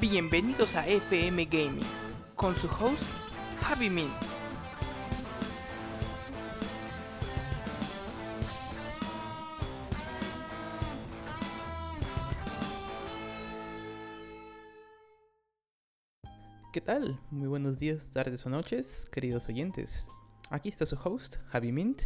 Bienvenidos a FM Gaming con su host Javi Min. ¿Qué tal? Muy buenos días, tardes o noches, queridos oyentes. Aquí está su host, Javi Mint,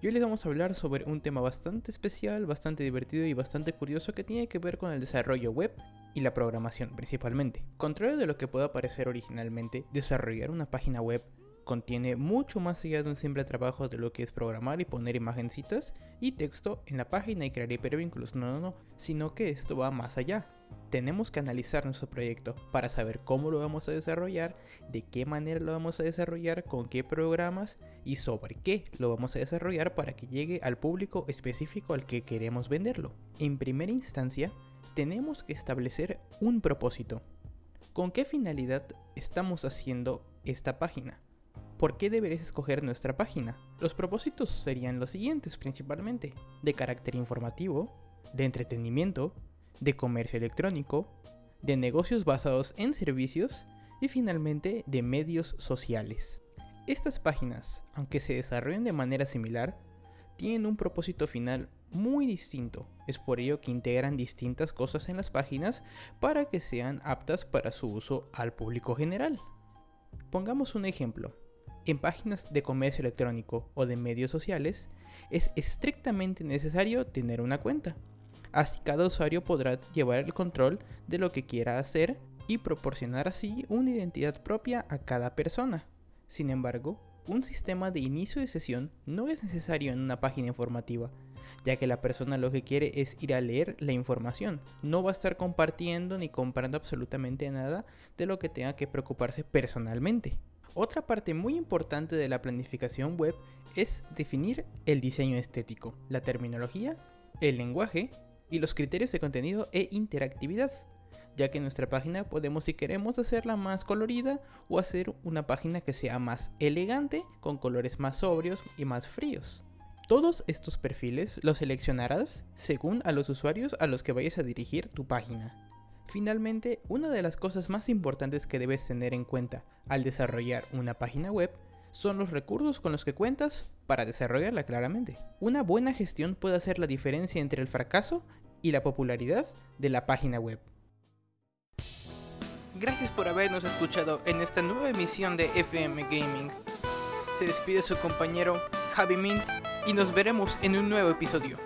y hoy les vamos a hablar sobre un tema bastante especial, bastante divertido y bastante curioso que tiene que ver con el desarrollo web y la programación principalmente. Contrario de lo que pueda parecer originalmente, desarrollar una página web contiene mucho más allá de un simple trabajo de lo que es programar y poner imagencitas y texto en la página y crear hipervínculos. No, no, no, sino que esto va más allá. Tenemos que analizar nuestro proyecto para saber cómo lo vamos a desarrollar, de qué manera lo vamos a desarrollar, con qué programas y sobre qué lo vamos a desarrollar para que llegue al público específico al que queremos venderlo. En primera instancia, tenemos que establecer un propósito. ¿Con qué finalidad estamos haciendo esta página? ¿Por qué deberías escoger nuestra página? Los propósitos serían los siguientes principalmente, de carácter informativo, de entretenimiento, de comercio electrónico, de negocios basados en servicios y finalmente de medios sociales. Estas páginas, aunque se desarrollen de manera similar, tienen un propósito final muy distinto. Es por ello que integran distintas cosas en las páginas para que sean aptas para su uso al público general. Pongamos un ejemplo. En páginas de comercio electrónico o de medios sociales es estrictamente necesario tener una cuenta. Así cada usuario podrá llevar el control de lo que quiera hacer y proporcionar así una identidad propia a cada persona. Sin embargo, un sistema de inicio de sesión no es necesario en una página informativa, ya que la persona lo que quiere es ir a leer la información, no va a estar compartiendo ni comprando absolutamente nada de lo que tenga que preocuparse personalmente. Otra parte muy importante de la planificación web es definir el diseño estético, la terminología, el lenguaje y los criterios de contenido e interactividad ya que en nuestra página podemos si queremos hacerla más colorida o hacer una página que sea más elegante con colores más sobrios y más fríos. Todos estos perfiles los seleccionarás según a los usuarios a los que vayas a dirigir tu página. Finalmente, una de las cosas más importantes que debes tener en cuenta al desarrollar una página web son los recursos con los que cuentas para desarrollarla claramente. Una buena gestión puede hacer la diferencia entre el fracaso y la popularidad de la página web. Gracias por habernos escuchado en esta nueva emisión de FM Gaming. Se despide su compañero Javi Mint y nos veremos en un nuevo episodio.